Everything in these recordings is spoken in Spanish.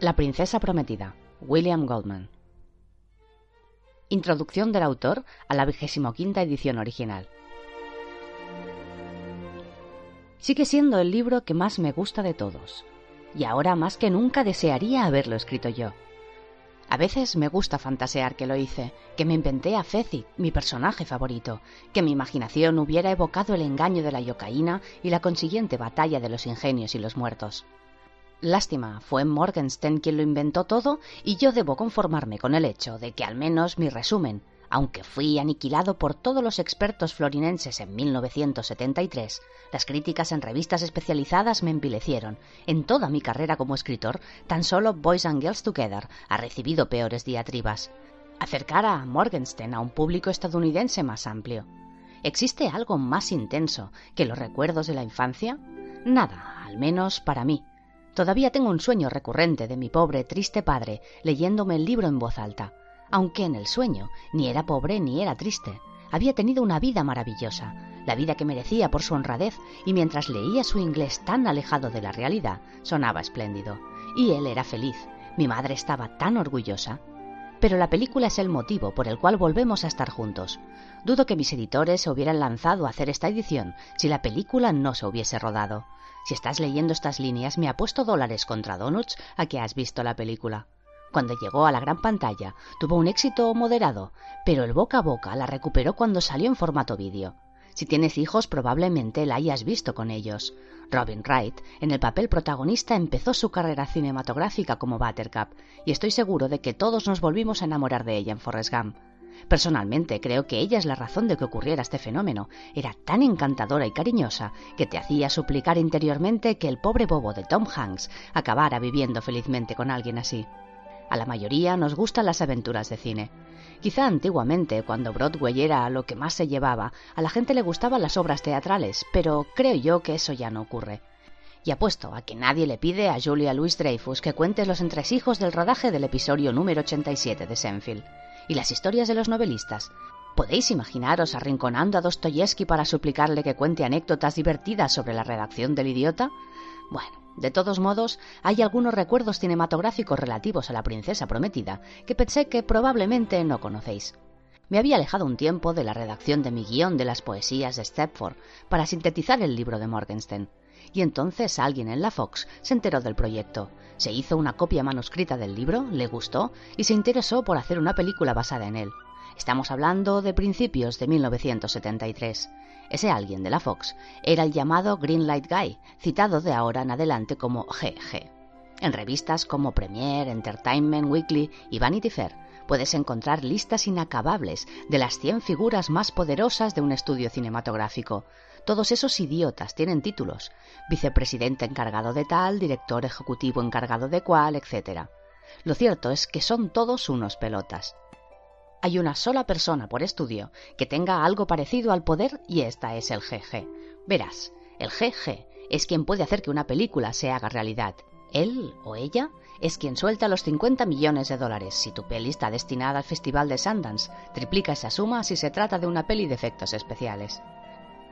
La princesa prometida, William Goldman. Introducción del autor a la quinta edición original. Sigue siendo el libro que más me gusta de todos, y ahora más que nunca desearía haberlo escrito yo. A veces me gusta fantasear que lo hice, que me inventé a Fezi, mi personaje favorito, que mi imaginación hubiera evocado el engaño de la yocaína y la consiguiente batalla de los ingenios y los muertos. Lástima, fue Morgenstern quien lo inventó todo y yo debo conformarme con el hecho de que al menos mi resumen, aunque fui aniquilado por todos los expertos florinenses en 1973, las críticas en revistas especializadas me envilecieron. En toda mi carrera como escritor, tan solo Boys and Girls Together ha recibido peores diatribas. Acercar a Morgenstern a un público estadounidense más amplio. ¿Existe algo más intenso que los recuerdos de la infancia? Nada, al menos para mí. Todavía tengo un sueño recurrente de mi pobre, triste padre leyéndome el libro en voz alta, aunque en el sueño ni era pobre ni era triste. Había tenido una vida maravillosa, la vida que merecía por su honradez, y mientras leía su inglés tan alejado de la realidad, sonaba espléndido. Y él era feliz. Mi madre estaba tan orgullosa. Pero la película es el motivo por el cual volvemos a estar juntos. Dudo que mis editores se hubieran lanzado a hacer esta edición si la película no se hubiese rodado. Si estás leyendo estas líneas, me apuesto dólares contra donuts a que has visto la película. Cuando llegó a la gran pantalla, tuvo un éxito moderado, pero el boca a boca la recuperó cuando salió en formato vídeo. Si tienes hijos, probablemente la hayas visto con ellos. Robin Wright, en el papel protagonista, empezó su carrera cinematográfica como Buttercup, y estoy seguro de que todos nos volvimos a enamorar de ella en Forrest Gump. Personalmente creo que ella es la razón de que ocurriera este fenómeno. Era tan encantadora y cariñosa que te hacía suplicar interiormente que el pobre bobo de Tom Hanks acabara viviendo felizmente con alguien así. A la mayoría nos gustan las aventuras de cine. Quizá antiguamente, cuando Broadway era lo que más se llevaba, a la gente le gustaban las obras teatrales, pero creo yo que eso ya no ocurre. Y apuesto a que nadie le pide a Julia Louis Dreyfus que cuente los entresijos del rodaje del episodio número 87 de Senfield y las historias de los novelistas. ¿Podéis imaginaros arrinconando a Dostoyevsky para suplicarle que cuente anécdotas divertidas sobre la redacción del idiota? Bueno, de todos modos, hay algunos recuerdos cinematográficos relativos a la princesa prometida que pensé que probablemente no conocéis. Me había alejado un tiempo de la redacción de mi guion de las poesías de Stepford para sintetizar el libro de Morgenstern y entonces alguien en la Fox se enteró del proyecto. Se hizo una copia manuscrita del libro, le gustó y se interesó por hacer una película basada en él. Estamos hablando de principios de 1973. Ese alguien de la Fox era el llamado Greenlight Guy, citado de ahora en adelante como GG. En revistas como Premiere, Entertainment Weekly y Vanity Fair puedes encontrar listas inacabables de las 100 figuras más poderosas de un estudio cinematográfico, todos esos idiotas tienen títulos. Vicepresidente encargado de tal, director ejecutivo encargado de cual, etc. Lo cierto es que son todos unos pelotas. Hay una sola persona por estudio que tenga algo parecido al poder y esta es el GG. Verás, el GG es quien puede hacer que una película se haga realidad. Él o ella es quien suelta los 50 millones de dólares si tu peli está destinada al Festival de Sundance. Triplica esa suma si se trata de una peli de efectos especiales.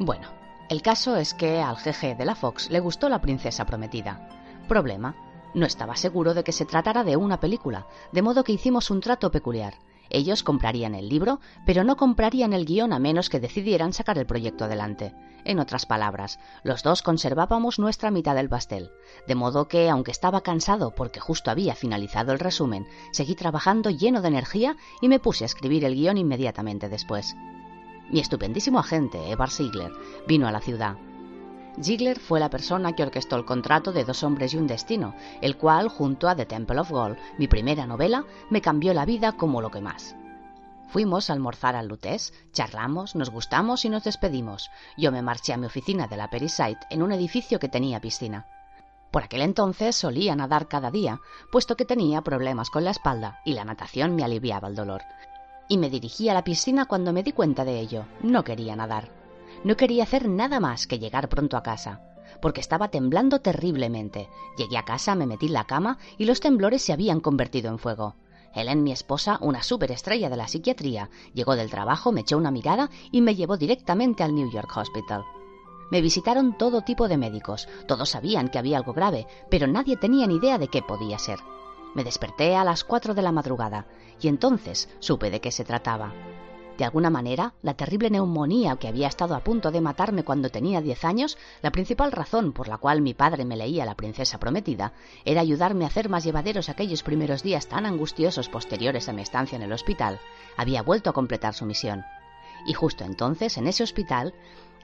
Bueno, el caso es que al GG de la Fox le gustó La Princesa Prometida. Problema, no estaba seguro de que se tratara de una película, de modo que hicimos un trato peculiar. Ellos comprarían el libro, pero no comprarían el guion a menos que decidieran sacar el proyecto adelante. En otras palabras, los dos conservábamos nuestra mitad del pastel, de modo que, aunque estaba cansado porque justo había finalizado el resumen, seguí trabajando lleno de energía y me puse a escribir el guion inmediatamente después. Mi estupendísimo agente, Evar Ziegler, vino a la ciudad. Ziegler fue la persona que orquestó el contrato de Dos hombres y un destino, el cual, junto a The Temple of Gold, mi primera novela, me cambió la vida como lo que más. Fuimos a almorzar al Lutés, charlamos, nos gustamos y nos despedimos. Yo me marché a mi oficina de la Perisite en un edificio que tenía piscina. Por aquel entonces solía nadar cada día, puesto que tenía problemas con la espalda y la natación me aliviaba el dolor. Y me dirigí a la piscina cuando me di cuenta de ello. No quería nadar. No quería hacer nada más que llegar pronto a casa, porque estaba temblando terriblemente. Llegué a casa, me metí en la cama y los temblores se habían convertido en fuego. Helen, mi esposa, una superestrella de la psiquiatría, llegó del trabajo, me echó una mirada y me llevó directamente al New York Hospital. Me visitaron todo tipo de médicos, todos sabían que había algo grave, pero nadie tenía ni idea de qué podía ser. Me desperté a las cuatro de la madrugada y entonces supe de qué se trataba. De alguna manera, la terrible neumonía que había estado a punto de matarme cuando tenía diez años, la principal razón por la cual mi padre me leía La princesa prometida, era ayudarme a hacer más llevaderos aquellos primeros días tan angustiosos posteriores a mi estancia en el hospital, había vuelto a completar su misión. Y justo entonces, en ese hospital,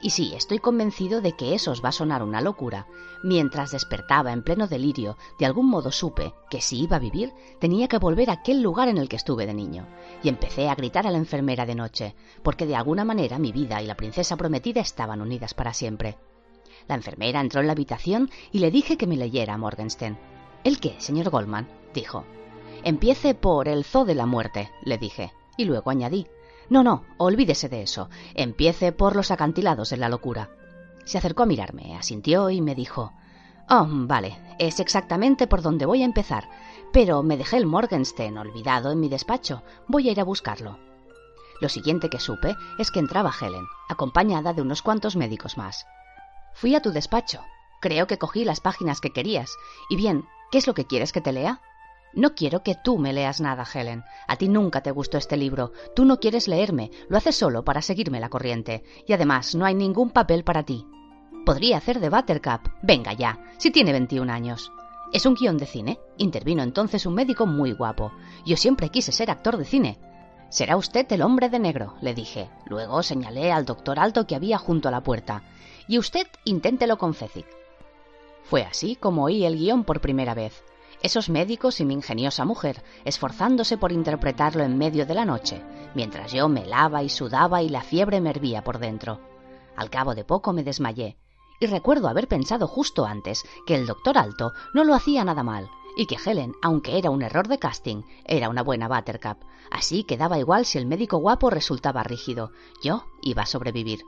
y sí, estoy convencido de que eso os va a sonar una locura. Mientras despertaba en pleno delirio, de algún modo supe que si iba a vivir, tenía que volver a aquel lugar en el que estuve de niño. Y empecé a gritar a la enfermera de noche, porque de alguna manera mi vida y la princesa prometida estaban unidas para siempre. La enfermera entró en la habitación y le dije que me leyera a Morgenstern. ¿El qué, señor Goldman? dijo. Empiece por el zoo de la muerte, le dije, y luego añadí. No, no, olvídese de eso. Empiece por los acantilados de la locura. Se acercó a mirarme, asintió y me dijo Oh, vale, es exactamente por donde voy a empezar, pero me dejé el Morgenstern olvidado en mi despacho. Voy a ir a buscarlo. Lo siguiente que supe es que entraba Helen, acompañada de unos cuantos médicos más. Fui a tu despacho. Creo que cogí las páginas que querías. Y bien, ¿qué es lo que quieres que te lea? No quiero que tú me leas nada, Helen. A ti nunca te gustó este libro. Tú no quieres leerme. Lo haces solo para seguirme la corriente. Y además, no hay ningún papel para ti. Podría hacer de Buttercup. Venga ya, si tiene 21 años. Es un guion de cine. Intervino entonces un médico muy guapo. Yo siempre quise ser actor de cine. Será usted el hombre de negro, le dije. Luego señalé al doctor alto que había junto a la puerta. Y usted inténtelo con Fezzik. Fue así como oí el guion por primera vez esos médicos y mi ingeniosa mujer, esforzándose por interpretarlo en medio de la noche, mientras yo me lava y sudaba y la fiebre me hervía por dentro. Al cabo de poco me desmayé, y recuerdo haber pensado justo antes que el doctor Alto no lo hacía nada mal, y que Helen, aunque era un error de casting, era una buena Buttercup, así que daba igual si el médico guapo resultaba rígido, yo iba a sobrevivir.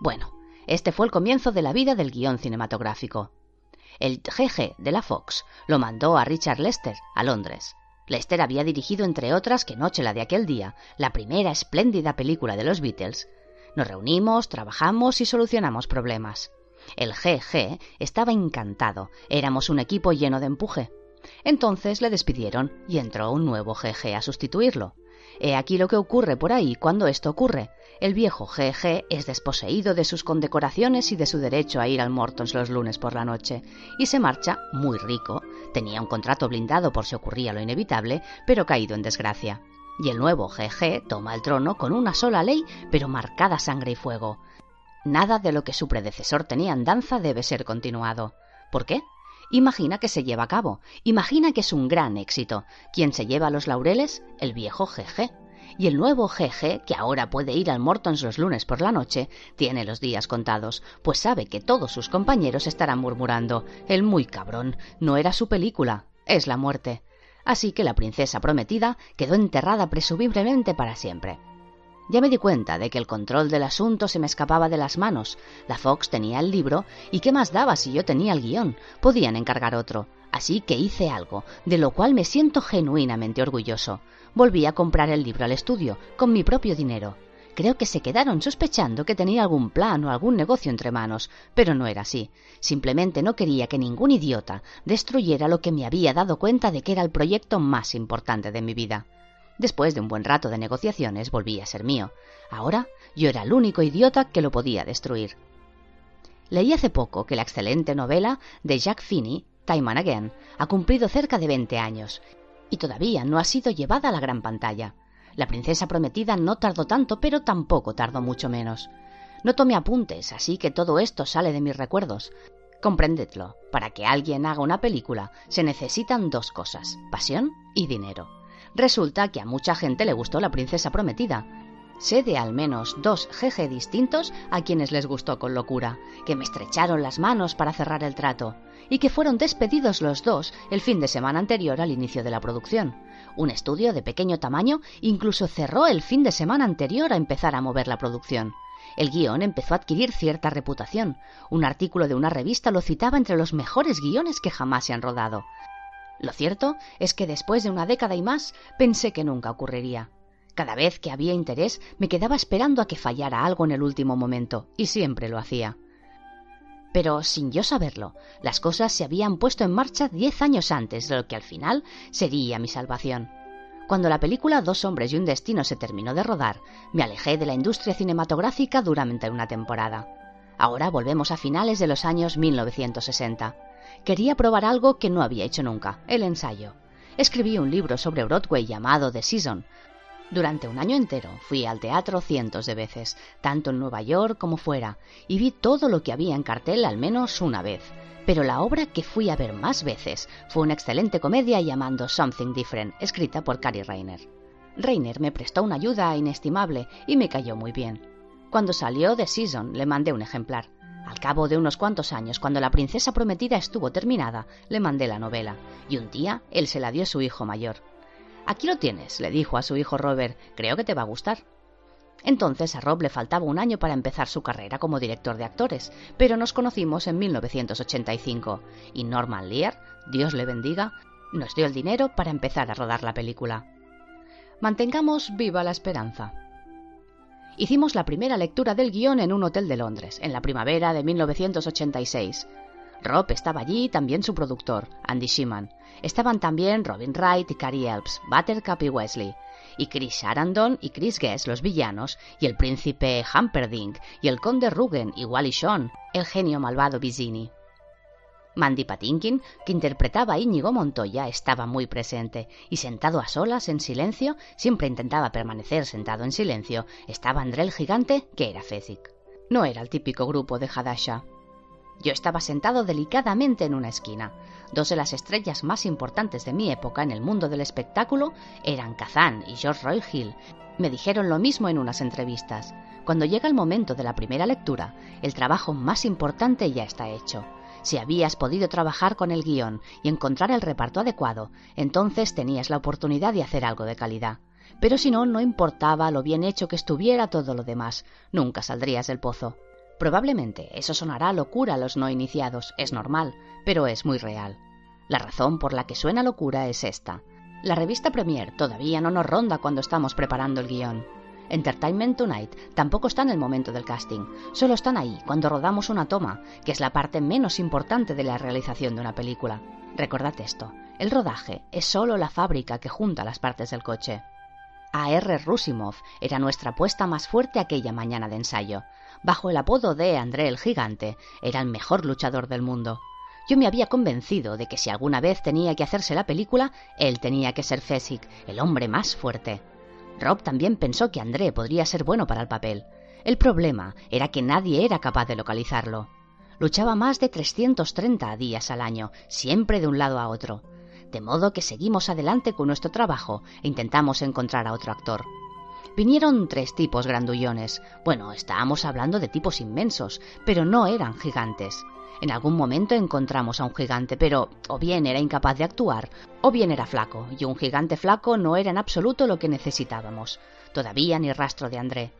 Bueno, este fue el comienzo de la vida del guion cinematográfico el GG de la Fox lo mandó a Richard Lester, a Londres. Lester había dirigido, entre otras, que Noche la de aquel día, la primera espléndida película de los Beatles. Nos reunimos, trabajamos y solucionamos problemas. El GG estaba encantado, éramos un equipo lleno de empuje. Entonces le despidieron y entró un nuevo GG a sustituirlo. He aquí lo que ocurre por ahí cuando esto ocurre. El viejo GG es desposeído de sus condecoraciones y de su derecho a ir al Mortons los lunes por la noche, y se marcha muy rico. Tenía un contrato blindado por si ocurría lo inevitable, pero caído en desgracia. Y el nuevo GG toma el trono con una sola ley, pero marcada sangre y fuego. Nada de lo que su predecesor tenía en danza debe ser continuado. ¿Por qué? Imagina que se lleva a cabo. Imagina que es un gran éxito. ¿Quién se lleva los laureles? El viejo GG. Y el nuevo GG, que ahora puede ir al Mortons los lunes por la noche, tiene los días contados, pues sabe que todos sus compañeros estarán murmurando El muy cabrón, no era su película, es la muerte. Así que la princesa prometida quedó enterrada presumiblemente para siempre. Ya me di cuenta de que el control del asunto se me escapaba de las manos. La Fox tenía el libro, y qué más daba si yo tenía el guion. Podían encargar otro. Así que hice algo, de lo cual me siento genuinamente orgulloso. Volví a comprar el libro al estudio, con mi propio dinero. Creo que se quedaron sospechando que tenía algún plan o algún negocio entre manos, pero no era así. Simplemente no quería que ningún idiota destruyera lo que me había dado cuenta de que era el proyecto más importante de mi vida. Después de un buen rato de negociaciones volví a ser mío. Ahora yo era el único idiota que lo podía destruir. Leí hace poco que la excelente novela de Jack Finney, Time and Again, ha cumplido cerca de 20 años y todavía no ha sido llevada a la gran pantalla. La princesa prometida no tardó tanto, pero tampoco tardó mucho menos. No tomé apuntes, así que todo esto sale de mis recuerdos. Comprendedlo, para que alguien haga una película se necesitan dos cosas, pasión y dinero. Resulta que a mucha gente le gustó La princesa prometida. Sé de al menos dos jeje distintos a quienes les gustó con locura, que me estrecharon las manos para cerrar el trato, y que fueron despedidos los dos el fin de semana anterior al inicio de la producción. Un estudio de pequeño tamaño incluso cerró el fin de semana anterior a empezar a mover la producción. El guion empezó a adquirir cierta reputación. Un artículo de una revista lo citaba entre los mejores guiones que jamás se han rodado. Lo cierto es que después de una década y más pensé que nunca ocurriría. Cada vez que había interés me quedaba esperando a que fallara algo en el último momento, y siempre lo hacía. Pero sin yo saberlo, las cosas se habían puesto en marcha diez años antes de lo que al final sería mi salvación. Cuando la película Dos hombres y un destino se terminó de rodar, me alejé de la industria cinematográfica durante una temporada. Ahora volvemos a finales de los años 1960. Quería probar algo que no había hecho nunca, el ensayo. Escribí un libro sobre Broadway llamado The Season, durante un año entero fui al teatro cientos de veces, tanto en Nueva York como fuera, y vi todo lo que había en cartel al menos una vez. Pero la obra que fui a ver más veces fue una excelente comedia llamando Something Different, escrita por Cary Rayner. Rayner me prestó una ayuda inestimable y me cayó muy bien. Cuando salió The Season le mandé un ejemplar. Al cabo de unos cuantos años, cuando la princesa prometida estuvo terminada, le mandé la novela, y un día él se la dio a su hijo mayor. Aquí lo tienes, le dijo a su hijo Robert, creo que te va a gustar. Entonces a Rob le faltaba un año para empezar su carrera como director de actores, pero nos conocimos en 1985 y Norman Lear, Dios le bendiga, nos dio el dinero para empezar a rodar la película. Mantengamos viva la esperanza. Hicimos la primera lectura del guion en un hotel de Londres, en la primavera de 1986. Rob estaba allí y también su productor, Andy Sheeman. Estaban también Robin Wright y Cary Elps, Buttercup y Wesley, y Chris Sarandon y Chris Guest, los villanos, y el príncipe Humperdinck, y el conde Rugen y Wally Shawn, el genio malvado Bizini. Mandy Patinkin, que interpretaba a Íñigo Montoya, estaba muy presente, y sentado a solas, en silencio, siempre intentaba permanecer sentado en silencio, estaba André el gigante, que era Fezzik. No era el típico grupo de Hadasha. Yo estaba sentado delicadamente en una esquina. Dos de las estrellas más importantes de mi época en el mundo del espectáculo eran Kazan y George Roy Hill. Me dijeron lo mismo en unas entrevistas. Cuando llega el momento de la primera lectura, el trabajo más importante ya está hecho. Si habías podido trabajar con el guion y encontrar el reparto adecuado, entonces tenías la oportunidad de hacer algo de calidad. Pero si no, no importaba lo bien hecho que estuviera todo lo demás, nunca saldrías del pozo. Probablemente eso sonará locura a los no iniciados, es normal, pero es muy real. La razón por la que suena locura es esta. La revista Premier todavía no nos ronda cuando estamos preparando el guion. Entertainment Tonight tampoco está en el momento del casting, solo están ahí cuando rodamos una toma, que es la parte menos importante de la realización de una película. Recordad esto, el rodaje es solo la fábrica que junta las partes del coche. A.R. Rusimov era nuestra apuesta más fuerte aquella mañana de ensayo, bajo el apodo de André el Gigante, era el mejor luchador del mundo. Yo me había convencido de que si alguna vez tenía que hacerse la película, él tenía que ser Fessig, el hombre más fuerte. Rob también pensó que André podría ser bueno para el papel. El problema era que nadie era capaz de localizarlo. Luchaba más de 330 días al año, siempre de un lado a otro. De modo que seguimos adelante con nuestro trabajo e intentamos encontrar a otro actor. Vinieron tres tipos grandullones. Bueno, estábamos hablando de tipos inmensos, pero no eran gigantes. En algún momento encontramos a un gigante, pero o bien era incapaz de actuar, o bien era flaco, y un gigante flaco no era en absoluto lo que necesitábamos. Todavía ni rastro de André.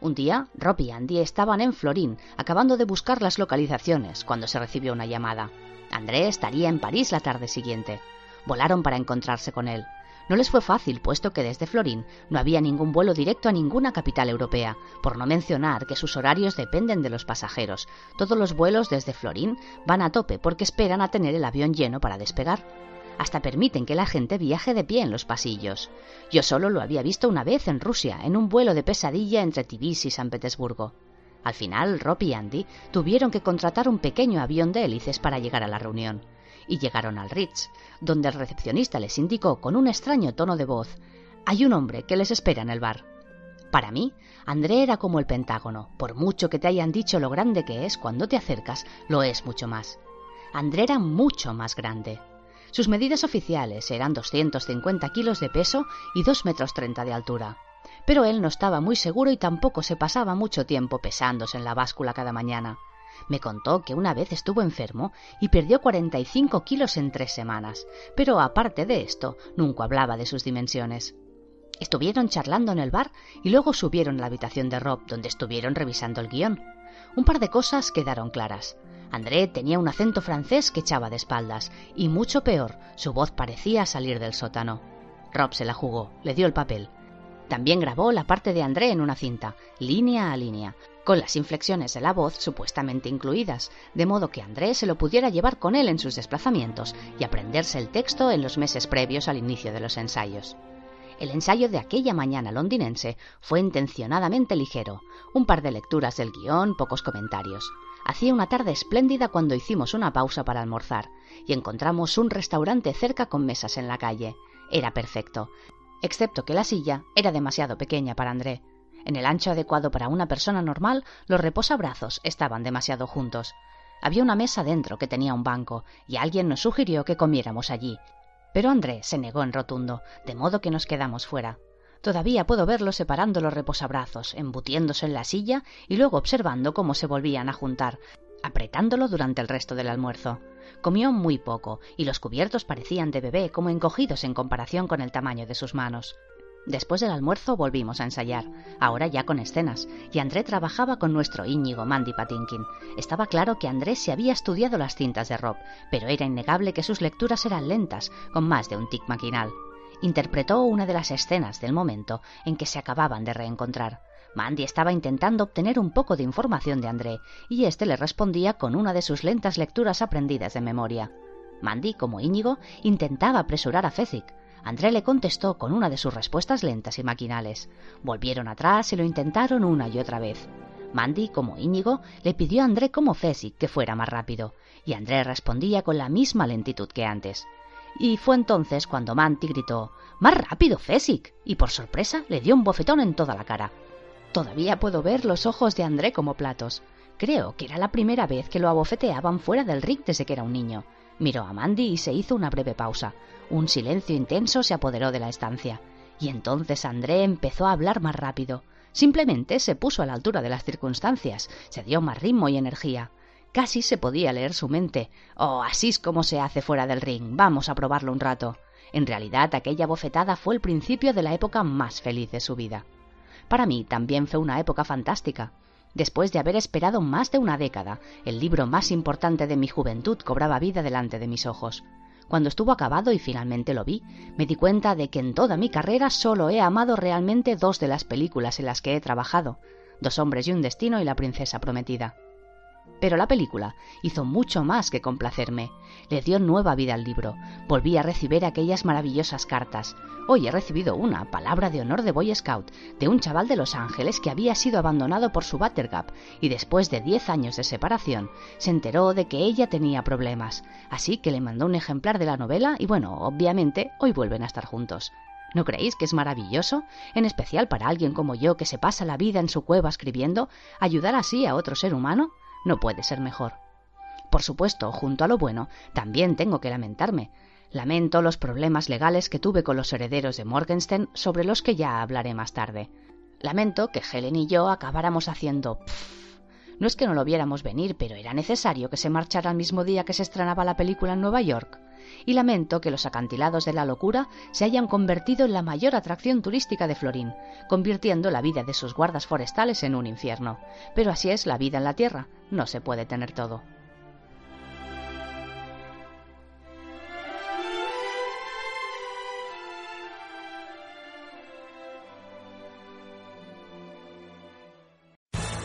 Un día, Rob y Andy estaban en Florín, acabando de buscar las localizaciones, cuando se recibió una llamada. André estaría en París la tarde siguiente. Volaron para encontrarse con él. No les fue fácil, puesto que desde Florín no había ningún vuelo directo a ninguna capital europea, por no mencionar que sus horarios dependen de los pasajeros. Todos los vuelos desde Florín van a tope porque esperan a tener el avión lleno para despegar. Hasta permiten que la gente viaje de pie en los pasillos. Yo solo lo había visto una vez en Rusia, en un vuelo de pesadilla entre Tbilisi y San Petersburgo. Al final, Rob y Andy tuvieron que contratar un pequeño avión de hélices para llegar a la reunión y llegaron al Ritz, donde el recepcionista les indicó con un extraño tono de voz Hay un hombre que les espera en el bar. Para mí, André era como el Pentágono. Por mucho que te hayan dicho lo grande que es, cuando te acercas, lo es mucho más. André era mucho más grande. Sus medidas oficiales eran 250 kilos de peso y 2 metros 30 de altura. Pero él no estaba muy seguro y tampoco se pasaba mucho tiempo pesándose en la báscula cada mañana. Me contó que una vez estuvo enfermo y perdió 45 kilos en tres semanas, pero aparte de esto, nunca hablaba de sus dimensiones. Estuvieron charlando en el bar y luego subieron a la habitación de Rob, donde estuvieron revisando el guion. Un par de cosas quedaron claras. André tenía un acento francés que echaba de espaldas, y mucho peor, su voz parecía salir del sótano. Rob se la jugó, le dio el papel. También grabó la parte de André en una cinta, línea a línea, con las inflexiones de la voz supuestamente incluidas, de modo que André se lo pudiera llevar con él en sus desplazamientos y aprenderse el texto en los meses previos al inicio de los ensayos. El ensayo de aquella mañana londinense fue intencionadamente ligero, un par de lecturas del guion, pocos comentarios. Hacía una tarde espléndida cuando hicimos una pausa para almorzar y encontramos un restaurante cerca con mesas en la calle. Era perfecto, excepto que la silla era demasiado pequeña para André. En el ancho adecuado para una persona normal, los reposabrazos estaban demasiado juntos. Había una mesa dentro que tenía un banco, y alguien nos sugirió que comiéramos allí, pero André se negó en rotundo, de modo que nos quedamos fuera. Todavía puedo verlo separando los reposabrazos, embutiéndose en la silla y luego observando cómo se volvían a juntar, apretándolo durante el resto del almuerzo. Comió muy poco, y los cubiertos parecían de bebé como encogidos en comparación con el tamaño de sus manos. Después del almuerzo volvimos a ensayar, ahora ya con escenas, y André trabajaba con nuestro Íñigo Mandy Patinkin. Estaba claro que Andrés se había estudiado las cintas de Rob, pero era innegable que sus lecturas eran lentas, con más de un tic maquinal. Interpretó una de las escenas del momento en que se acababan de reencontrar. Mandy estaba intentando obtener un poco de información de André, y éste le respondía con una de sus lentas lecturas aprendidas de memoria. Mandy, como Íñigo, intentaba apresurar a Fezzik, André le contestó con una de sus respuestas lentas y maquinales. Volvieron atrás y lo intentaron una y otra vez. Mandy, como Íñigo, le pidió a André como Fesic que fuera más rápido, y André respondía con la misma lentitud que antes. Y fue entonces cuando Mandy gritó ¡Más rápido, Fesic! y por sorpresa le dio un bofetón en toda la cara. Todavía puedo ver los ojos de André como platos. Creo que era la primera vez que lo abofeteaban fuera del ring desde que era un niño. Miró a Mandy y se hizo una breve pausa. Un silencio intenso se apoderó de la estancia. Y entonces André empezó a hablar más rápido. Simplemente se puso a la altura de las circunstancias, se dio más ritmo y energía. Casi se podía leer su mente. Oh, así es como se hace fuera del ring. Vamos a probarlo un rato. En realidad, aquella bofetada fue el principio de la época más feliz de su vida. Para mí también fue una época fantástica. Después de haber esperado más de una década, el libro más importante de mi juventud cobraba vida delante de mis ojos. Cuando estuvo acabado y finalmente lo vi, me di cuenta de que en toda mi carrera solo he amado realmente dos de las películas en las que he trabajado, Dos hombres y un destino y La princesa prometida. Pero la película hizo mucho más que complacerme. Le dio nueva vida al libro. Volví a recibir aquellas maravillosas cartas. Hoy he recibido una palabra de honor de Boy Scout de un chaval de Los Ángeles que había sido abandonado por su Buttercup y después de diez años de separación se enteró de que ella tenía problemas. Así que le mandó un ejemplar de la novela y bueno, obviamente hoy vuelven a estar juntos. ¿No creéis que es maravilloso? En especial para alguien como yo que se pasa la vida en su cueva escribiendo, ayudar así a otro ser humano no puede ser mejor. Por supuesto, junto a lo bueno, también tengo que lamentarme. Lamento los problemas legales que tuve con los herederos de Morgenstern, sobre los que ya hablaré más tarde. Lamento que Helen y yo acabáramos haciendo... No es que no lo viéramos venir, pero era necesario que se marchara el mismo día que se estrenaba la película en Nueva York. Y lamento que los acantilados de la locura se hayan convertido en la mayor atracción turística de Florín, convirtiendo la vida de sus guardas forestales en un infierno. Pero así es la vida en la Tierra, no se puede tener todo.